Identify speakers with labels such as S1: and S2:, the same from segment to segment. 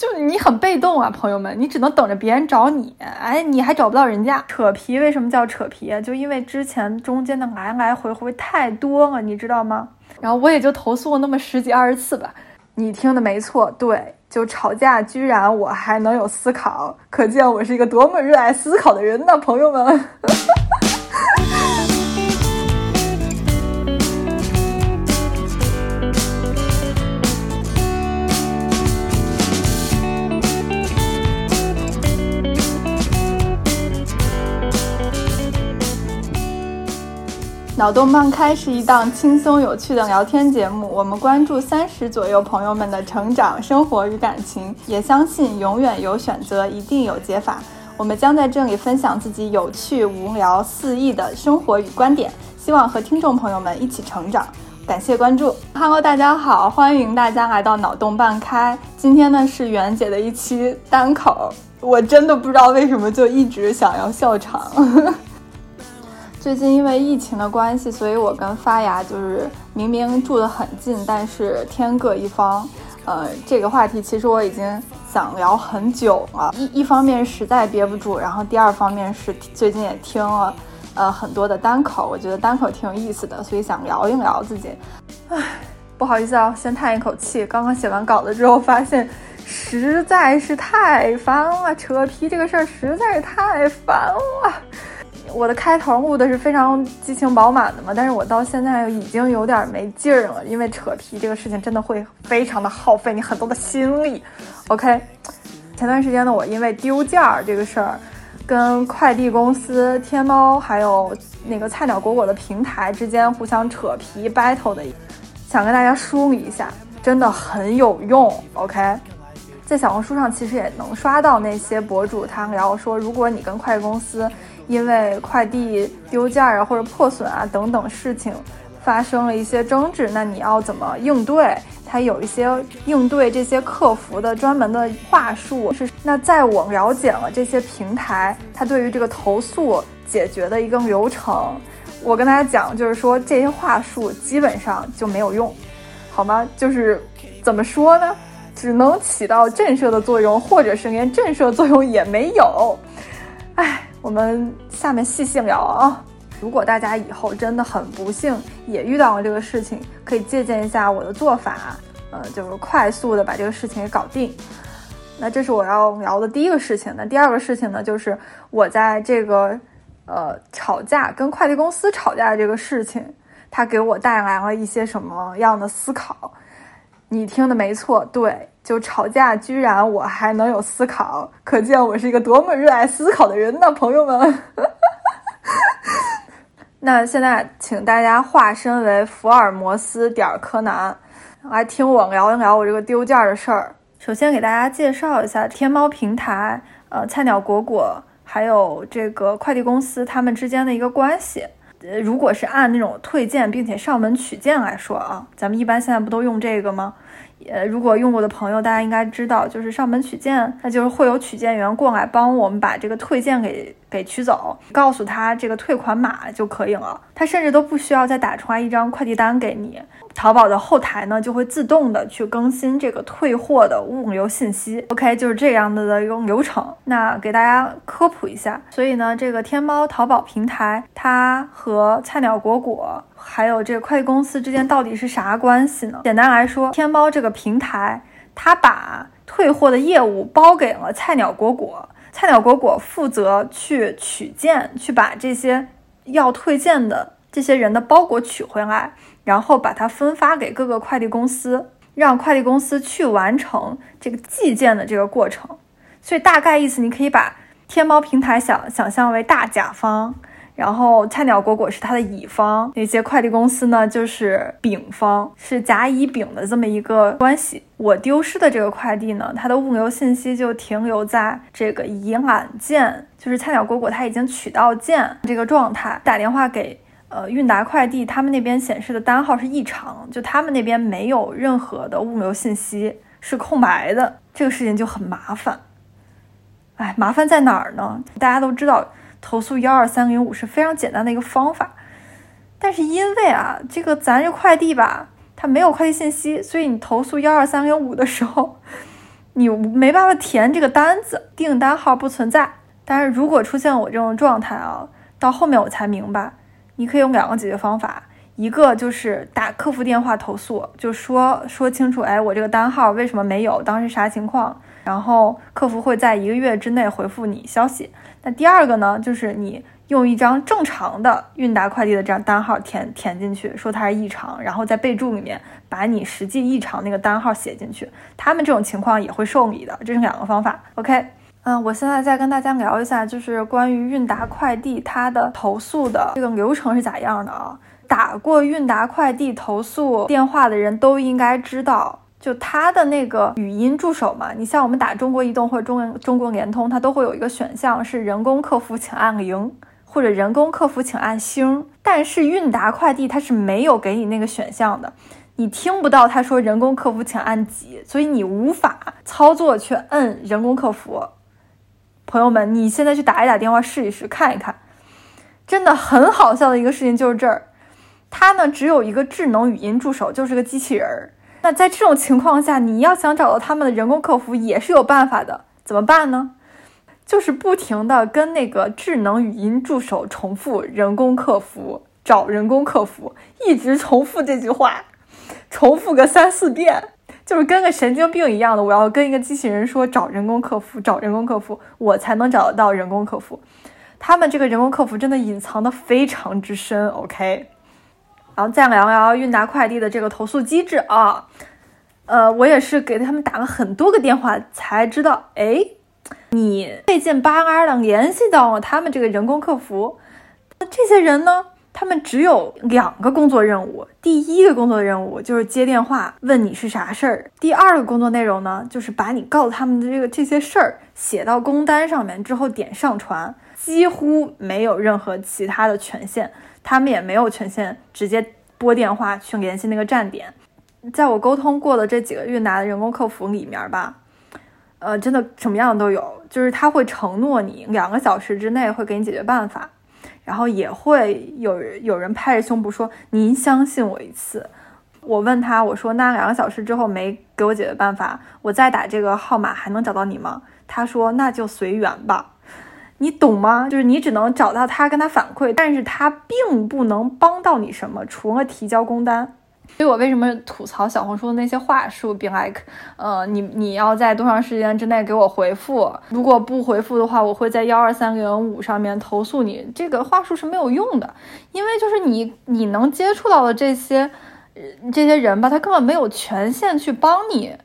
S1: 就你很被动啊，朋友们，你只能等着别人找你，哎，你还找不到人家。扯皮为什么叫扯皮？就因为之前中间的来来回回太多了，你知道吗？然后我也就投诉了那么十几二十次吧。你听的没错，对，就吵架，居然我还能有思考，可见我是一个多么热爱思考的人呢，朋友们。脑洞半开是一档轻松有趣的聊天节目，我们关注三十左右朋友们的成长、生活与感情，也相信永远有选择，一定有解法。我们将在这里分享自己有趣、无聊、肆意的生活与观点，希望和听众朋友们一起成长。感谢关注，Hello，大家好，欢迎大家来到脑洞半开。今天呢是袁姐的一期单口，我真的不知道为什么就一直想要笑场。最近因为疫情的关系，所以我跟发芽就是明明住得很近，但是天各一方。呃，这个话题其实我已经想聊很久了。一一方面实在憋不住，然后第二方面是最近也听了呃很多的单口，我觉得单口挺有意思的，所以想聊一聊自己。唉，不好意思啊，先叹一口气。刚刚写完稿子之后，发现实在是太烦了，扯皮这个事儿实在是太烦了。我的开头录的是非常激情饱满的嘛，但是我到现在已经有点没劲儿了，因为扯皮这个事情真的会非常的耗费你很多的心力。OK，前段时间呢，我因为丢件儿这个事儿，跟快递公司、天猫还有那个菜鸟果果的平台之间互相扯皮 battle 的，想跟大家梳理一下，真的很有用。OK，在小红书上其实也能刷到那些博主他聊说，如果你跟快递公司。因为快递丢件啊或者破损啊等等事情发生了一些争执，那你要怎么应对？它有一些应对这些客服的专门的话术。是那在我了解了这些平台，它对于这个投诉解决的一个流程，我跟大家讲，就是说这些话术基本上就没有用，好吗？就是怎么说呢？只能起到震慑的作用，或者是连震慑作用也没有。唉。我们下面细细聊啊！如果大家以后真的很不幸也遇到了这个事情，可以借鉴一下我的做法，呃，就是快速的把这个事情给搞定。那这是我要聊的第一个事情。那第二个事情呢，就是我在这个呃吵架跟快递公司吵架的这个事情，它给我带来了一些什么样的思考？你听的没错，对。就吵架，居然我还能有思考，可见我是一个多么热爱思考的人呢，朋友们。那现在，请大家化身为福尔摩斯点柯南，来听我聊一聊我这个丢件的事儿。首先给大家介绍一下天猫平台、呃菜鸟果果还有这个快递公司他们之间的一个关系。呃，如果是按那种退件并且上门取件来说啊，咱们一般现在不都用这个吗？呃，如果用过的朋友，大家应该知道，就是上门取件，那就是会有取件员过来帮我们把这个退件给给取走，告诉他这个退款码就可以了，他甚至都不需要再打出来一张快递单给你。淘宝的后台呢，就会自动的去更新这个退货的物流信息。OK，就是这样的的一个流程。那给大家科普一下，所以呢，这个天猫淘宝平台，它和菜鸟果果还有这个快递公司之间到底是啥关系呢？简单来说，天猫这个平台，它把退货的业务包给了菜鸟果果，菜鸟果果负责去取件，去把这些要退件的这些人的包裹取回来。然后把它分发给各个快递公司，让快递公司去完成这个寄件的这个过程。所以大概意思，你可以把天猫平台想想象为大甲方，然后菜鸟果果是它的乙方，那些快递公司呢就是丙方，是甲乙丙的这么一个关系。我丢失的这个快递呢，它的物流信息就停留在这个已揽件，就是菜鸟果果它已经取到件这个状态，打电话给。呃，韵达快递他们那边显示的单号是异常，就他们那边没有任何的物流信息，是空白的。这个事情就很麻烦。哎，麻烦在哪儿呢？大家都知道，投诉幺二三零五是非常简单的一个方法，但是因为啊，这个咱这快递吧，它没有快递信息，所以你投诉幺二三零五的时候，你没办法填这个单子，订单号不存在。但是如果出现我这种状态啊，到后面我才明白，你可以用两个解决方法，一个就是打客服电话投诉，就说说清楚，哎，我这个单号为什么没有，当时啥情况，然后客服会在一个月之内回复你消息。那第二个呢，就是你用一张正常的韵达快递的这样单号填填进去，说它是异常，然后在备注里面把你实际异常那个单号写进去，他们这种情况也会受理的。这是两个方法，OK。嗯，我现在再跟大家聊一下，就是关于韵达快递它的投诉的这个流程是咋样的啊？打过韵达快递投诉电话的人都应该知道，就它的那个语音助手嘛，你像我们打中国移动或者中中国联通，它都会有一个选项是人工客服请按零或者人工客服请按星，但是韵达快递它是没有给你那个选项的，你听不到他说人工客服请按几，所以你无法操作去摁人工客服。朋友们，你现在去打一打电话试一试，看一看，真的很好笑的一个事情就是这儿，它呢只有一个智能语音助手，就是个机器人儿。那在这种情况下，你要想找到他们的人工客服也是有办法的，怎么办呢？就是不停的跟那个智能语音助手重复“人工客服找人工客服”，一直重复这句话，重复个三四遍。就是跟个神经病一样的，我要跟一个机器人说找人工客服，找人工客服，我才能找得到人工客服。他们这个人工客服真的隐藏的非常之深，OK。然后再聊聊韵达快递的这个投诉机制啊，呃，我也是给他们打了很多个电话才知道，哎，你费劲巴拉的联系到了他们这个人工客服，那这些人呢？他们只有两个工作任务，第一个工作任务就是接电话问你是啥事儿，第二个工作内容呢，就是把你告诉他们的这个这些事儿写到工单上面之后点上传，几乎没有任何其他的权限，他们也没有权限直接拨电话去联系那个站点。在我沟通过的这几个韵达的人工客服里面吧，呃，真的什么样都有，就是他会承诺你两个小时之内会给你解决办法。然后也会有有人拍着胸脯说：“您相信我一次。”我问他：“我说那两个小时之后没给我解决办法，我再打这个号码还能找到你吗？”他说：“那就随缘吧。”你懂吗？就是你只能找到他跟他反馈，但是他并不能帮到你什么，除了提交工单。所以我为什么吐槽小红书的那些话术，be like，呃，你你要在多长时间之内给我回复？如果不回复的话，我会在幺二三零五上面投诉你。这个话术是没有用的，因为就是你你能接触到的这些这些人吧，他根本没有权限去帮你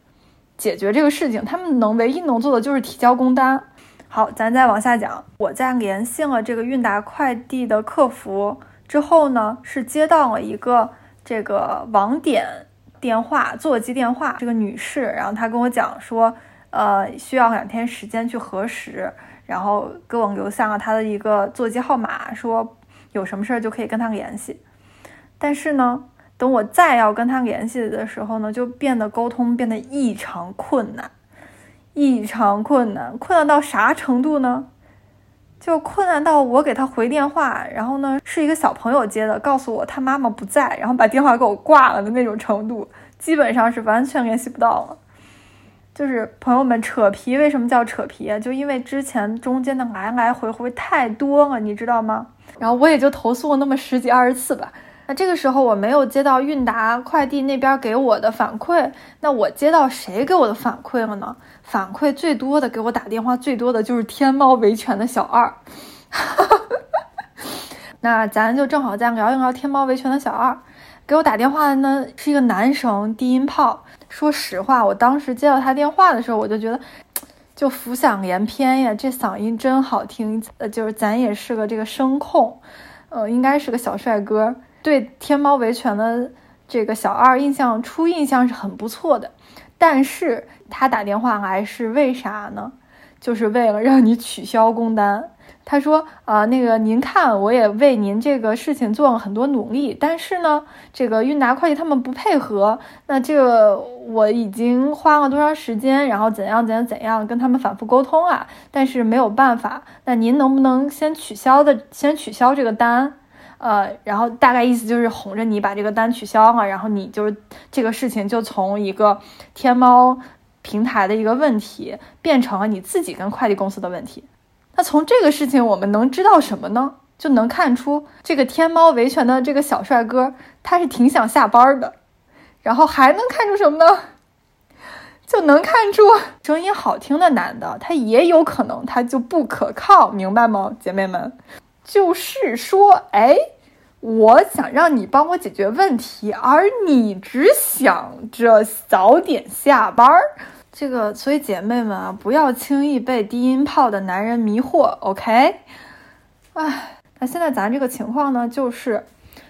S1: 解决这个事情，他们能唯一能做的就是提交工单。好，咱再往下讲，我在联系了这个韵达快递的客服之后呢，是接到了一个。这个网点电话座机电话，这个女士，然后她跟我讲说，呃，需要两天时间去核实，然后给我留下了她的一个座机号码，说有什么事儿就可以跟她联系。但是呢，等我再要跟她联系的时候呢，就变得沟通变得异常困难，异常困难，困难到啥程度呢？就困难到我给他回电话，然后呢是一个小朋友接的，告诉我他妈妈不在，然后把电话给我挂了的那种程度，基本上是完全联系不到了。就是朋友们扯皮，为什么叫扯皮啊？就因为之前中间的来来回回太多了，你知道吗？然后我也就投诉了那么十几二十次吧。那这个时候我没有接到韵达快递那边给我的反馈，那我接到谁给我的反馈了呢？反馈最多的，给我打电话最多的就是天猫维权的小二。那咱就正好再聊一聊天猫维权的小二，给我打电话的呢是一个男生，低音炮。说实话，我当时接到他电话的时候，我就觉得就浮想联翩呀，这嗓音真好听。呃，就是咱也是个这个声控，呃，应该是个小帅哥。对天猫维权的这个小二印象初印象是很不错的，但是他打电话来是为啥呢？就是为了让你取消工单。他说：“啊，那个您看，我也为您这个事情做了很多努力，但是呢，这个韵达快递他们不配合。那这个我已经花了多长时间，然后怎样怎样怎样跟他们反复沟通啊，但是没有办法。那您能不能先取消的，先取消这个单？”呃，然后大概意思就是哄着你把这个单取消了，然后你就是这个事情就从一个天猫平台的一个问题，变成了你自己跟快递公司的问题。那从这个事情我们能知道什么呢？就能看出这个天猫维权的这个小帅哥，他是挺想下班的。然后还能看出什么呢？就能看出声音好听的男的，他也有可能他就不可靠，明白吗，姐妹们？就是说，哎，我想让你帮我解决问题，而你只想着早点下班儿。这个，所以姐妹们啊，不要轻易被低音炮的男人迷惑，OK？哎，那现在咱这个情况呢，就是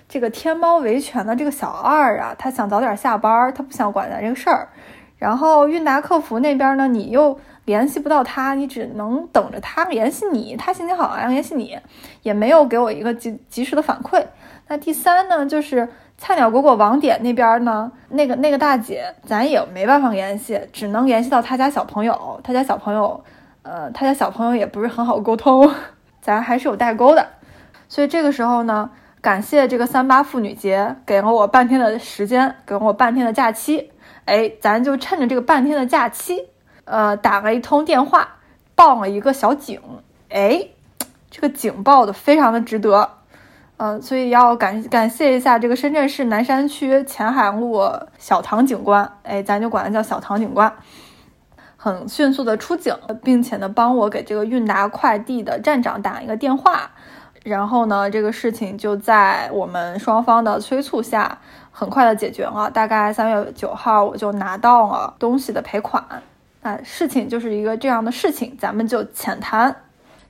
S1: 这个天猫维权的这个小二啊，他想早点下班儿，他不想管咱这个事儿。然后韵达客服那边呢，你又联系不到他，你只能等着他联系你，他心情好啊联系你，也没有给我一个及及时的反馈。那第三呢，就是菜鸟果果网点那边呢，那个那个大姐，咱也没办法联系，只能联系到他家小朋友，他家小朋友，呃，他家小朋友也不是很好沟通，咱还是有代沟的。所以这个时候呢，感谢这个三八妇女节给了我半天的时间，给了我半天的假期。哎，咱就趁着这个半天的假期，呃，打了一通电话，报了一个小警。哎，这个警报的非常的值得，嗯，所以要感感谢一下这个深圳市南山区前海路小唐警官。哎，咱就管他叫小唐警官，很迅速的出警，并且呢，帮我给这个韵达快递的站长打一个电话。然后呢，这个事情就在我们双方的催促下，很快的解决了。大概三月九号，我就拿到了东西的赔款。那事情就是一个这样的事情，咱们就浅谈。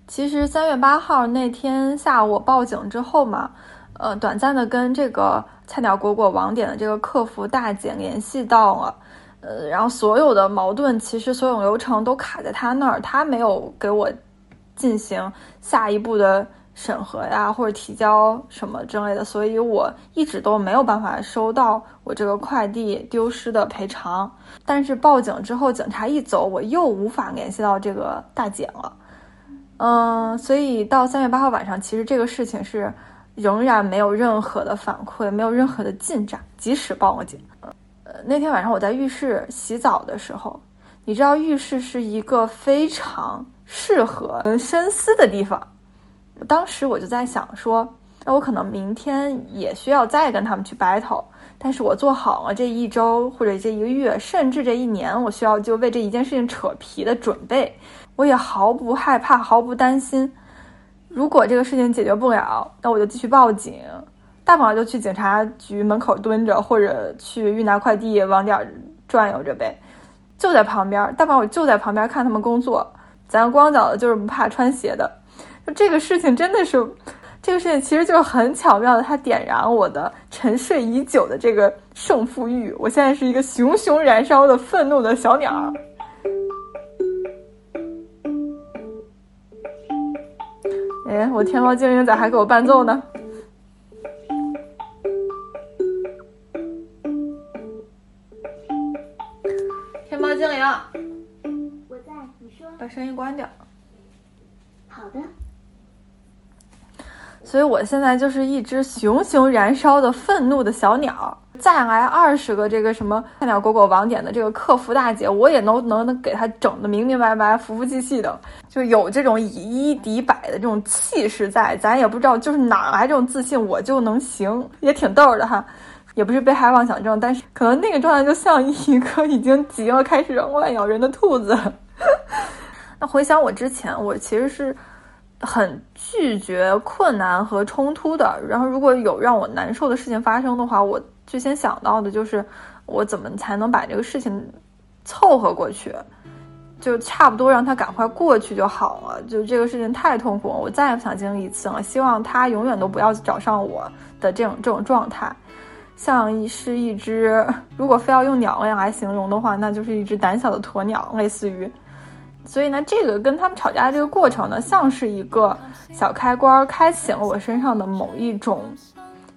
S1: 其实三月八号那天下午我报警之后嘛，呃，短暂的跟这个菜鸟果果网点的这个客服大姐联系到了，呃，然后所有的矛盾，其实所有流程都卡在他那儿，他没有给我进行下一步的。审核呀，或者提交什么之类的，所以我一直都没有办法收到我这个快递丢失的赔偿。但是报警之后，警察一走，我又无法联系到这个大姐了。嗯，所以到三月八号晚上，其实这个事情是仍然没有任何的反馈，没有任何的进展。即使报了警，呃，那天晚上我在浴室洗澡的时候，你知道浴室是一个非常适合深思的地方。当时我就在想说，那我可能明天也需要再跟他们去 battle，但是我做好了这一周或者这一个月，甚至这一年，我需要就为这一件事情扯皮的准备，我也毫不害怕，毫不担心。如果这个事情解决不了，那我就继续报警，大不了就去警察局门口蹲着，或者去运达快递网点转悠着呗，就在旁边，大不了我就在旁边看他们工作。咱光脚的就是不怕穿鞋的。这个事情真的是，这个事情其实就是很巧妙的，它点燃我的沉睡已久的这个胜负欲。我现在是一个熊熊燃烧的愤怒的小鸟。哎，我天猫精灵咋还给我伴奏呢？天猫精灵，
S2: 我在，你说。
S1: 把声音关掉。
S2: 好的。
S1: 所以我现在就是一只熊熊燃烧的愤怒的小鸟，再来二十个这个什么菜鸟果果网点的这个客服大姐，我也能能能给他整的明明白白、服服气气的，就有这种以一敌百的这种气势在，咱也不知道就是哪来这种自信，我就能行，也挺逗的哈，也不是被害妄想症，但是可能那个状态就像一个已经急了开始乱咬人的兔子。那回想我之前，我其实是。很拒绝困难和冲突的，然后如果有让我难受的事情发生的话，我最先想到的就是我怎么才能把这个事情凑合过去，就差不多让他赶快过去就好了。就这个事情太痛苦了，我再也不想经历一次了。希望他永远都不要找上我的这种这种状态，像一是一只，如果非要用鸟类来形容的话，那就是一只胆小的鸵鸟，类似于。所以呢，这个跟他们吵架的这个过程呢，像是一个小开关，开启了我身上的某一种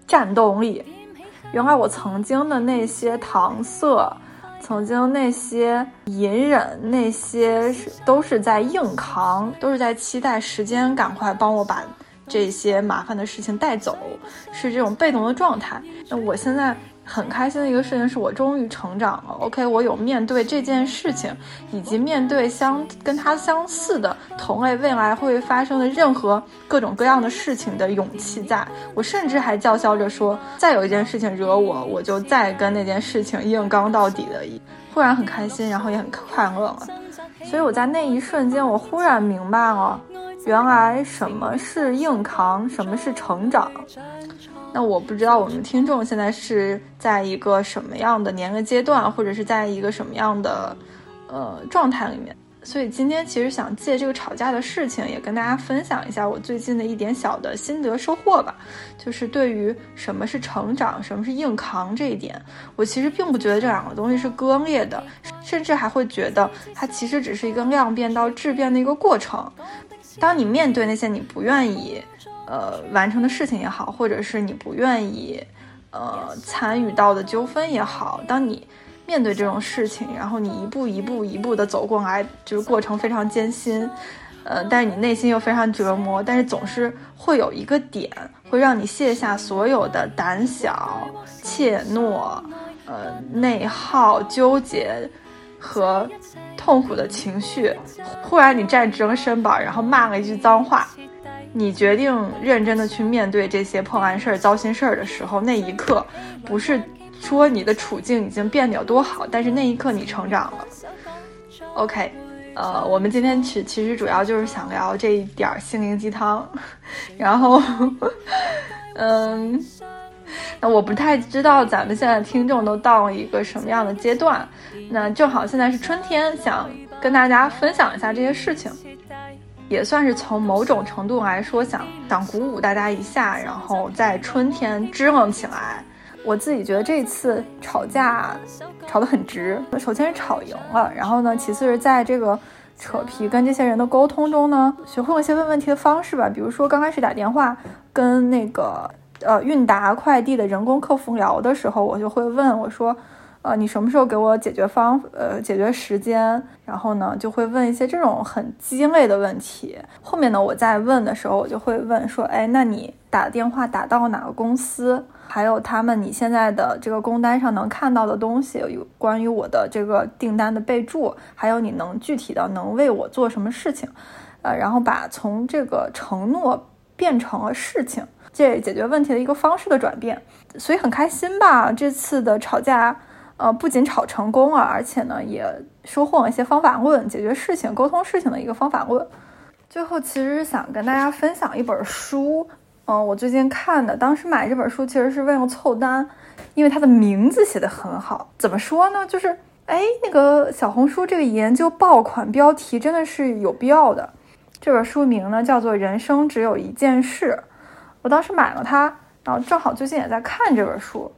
S1: 战斗力。原来我曾经的那些搪塞，曾经那些隐忍，那些是都是在硬扛，都是在期待时间赶快帮我把这些麻烦的事情带走，是这种被动的状态。那我现在很开心的一个事情是我终于成长了。OK，我有面对这件事情，以及面对相跟他相似的同类未来会发生的任何各种各样的事情的勇气。在我甚至还叫嚣着说，再有一件事情惹我，我就再跟那件事情硬刚到底的。忽然很开心，然后也很快乐了。所以我在那一瞬间，我忽然明白了，原来什么是硬扛，什么是成长。那我不知道我们听众现在是在一个什么样的年龄阶段，或者是在一个什么样的呃状态里面。所以今天其实想借这个吵架的事情，也跟大家分享一下我最近的一点小的心得收获吧。就是对于什么是成长，什么是硬扛这一点，我其实并不觉得这两个东西是割裂的，甚至还会觉得它其实只是一个量变到质变的一个过程。当你面对那些你不愿意。呃，完成的事情也好，或者是你不愿意，呃，参与到的纠纷也好，当你面对这种事情，然后你一步一步一步的走过来，就是过程非常艰辛，呃，但是你内心又非常折磨，但是总是会有一个点会让你卸下所有的胆小、怯懦、呃，内耗、纠结和痛苦的情绪，忽然你站直了身板，然后骂了一句脏话。你决定认真的去面对这些破完事儿、糟心事儿的时候，那一刻，不是说你的处境已经变得有多好，但是那一刻你成长了。OK，呃，我们今天其其实主要就是想聊这一点儿心灵鸡汤，然后，嗯，那我不太知道咱们现在听众都到了一个什么样的阶段，那正好现在是春天，想跟大家分享一下这些事情。也算是从某种程度来说，想想鼓舞大家一下，然后在春天支棱起来。我自己觉得这次吵架吵得很值，首先是吵赢了，然后呢，其次是在这个扯皮跟这些人的沟通中呢，学会了一些问问题的方式吧。比如说刚开始打电话跟那个呃韵达快递的人工客服聊的时候，我就会问我说。呃，你什么时候给我解决方呃解决时间？然后呢，就会问一些这种很鸡肋的问题。后面呢，我在问的时候，我就会问说，哎，那你打电话打到哪个公司？还有他们你现在的这个工单上能看到的东西，有关于我的这个订单的备注，还有你能具体的能为我做什么事情？呃，然后把从这个承诺变成了事情，这解决问题的一个方式的转变。所以很开心吧？这次的吵架。呃，不仅吵成功了，而且呢，也收获了一些方法论，解决事情、沟通事情的一个方法论。最后，其实想跟大家分享一本书，嗯，我最近看的，当时买这本书其实是为了凑单，因为它的名字写的很好。怎么说呢？就是，哎，那个小红书这个研究爆款标题真的是有必要的。这本书名呢叫做《人生只有一件事》，我当时买了它，然后正好最近也在看这本书。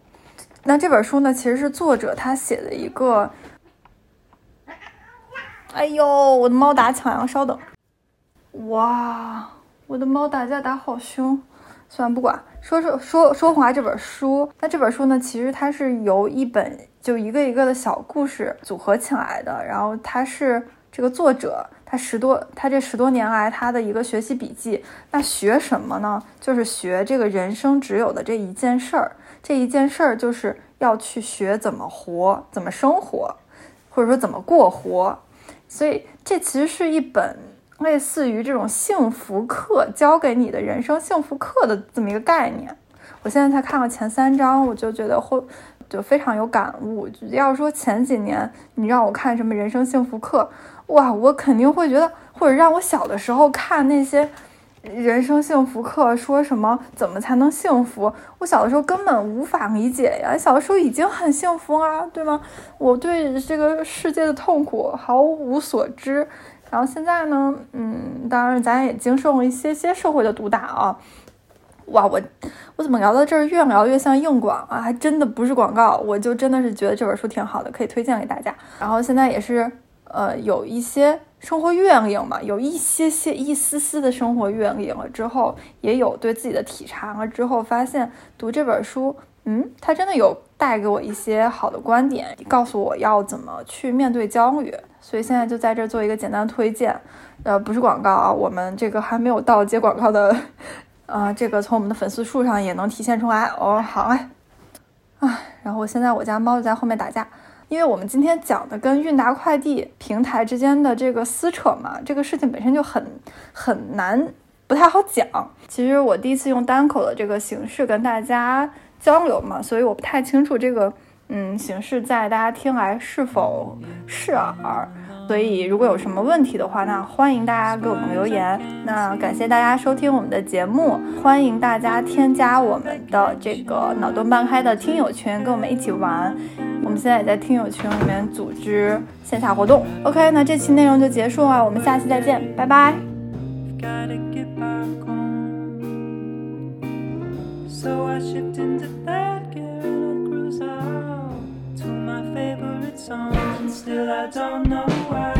S1: 那这本书呢，其实是作者他写的一个。哎呦，我的猫打抢羊，稍等。哇，我的猫打架打好凶，算了不管。说说说说回这本书，那这本书呢，其实它是由一本就一个一个的小故事组合起来的。然后它是这个作者，他十多他这十多年来他的一个学习笔记。那学什么呢？就是学这个人生只有的这一件事儿。这一件事儿就是要去学怎么活，怎么生活，或者说怎么过活。所以这其实是一本类似于这种幸福课，教给你的人生幸福课的这么一个概念。我现在才看了前三章，我就觉得会就非常有感悟。要说前几年你让我看什么人生幸福课，哇，我肯定会觉得，或者让我小的时候看那些。人生幸福课说什么？怎么才能幸福？我小的时候根本无法理解呀！小的时候已经很幸福啊，对吗？我对这个世界的痛苦毫无所知。然后现在呢，嗯，当然咱也经受了一些些社会的毒打啊。哇，我我怎么聊到这儿越聊越像硬广啊？还真的不是广告，我就真的是觉得这本书挺好的，可以推荐给大家。然后现在也是呃有一些。生活阅历嘛，有一些些、一丝丝的生活阅历了之后，也有对自己的体察了之后，发现读这本书，嗯，它真的有带给我一些好的观点，告诉我要怎么去面对焦虑。所以现在就在这做一个简单推荐，呃，不是广告啊，我们这个还没有到接广告的，呃，这个从我们的粉丝数上也能体现出来哦。好嘞，唉，然然后现在我家猫就在后面打架。因为我们今天讲的跟韵达快递平台之间的这个撕扯嘛，这个事情本身就很很难，不太好讲。其实我第一次用单口的这个形式跟大家交流嘛，所以我不太清楚这个嗯形式在大家听来是否适耳。所以如果有什么问题的话，那欢迎大家给我们留言。那感谢大家收听我们的节目，欢迎大家添加我们的这个脑洞半开的听友群，跟我们一起玩。我们现在也在听友群里面组织线下活动。OK，那这期内容就结束了，我们下期再见，拜拜。So I shipped into that gear and I cruise out and still I don't know why.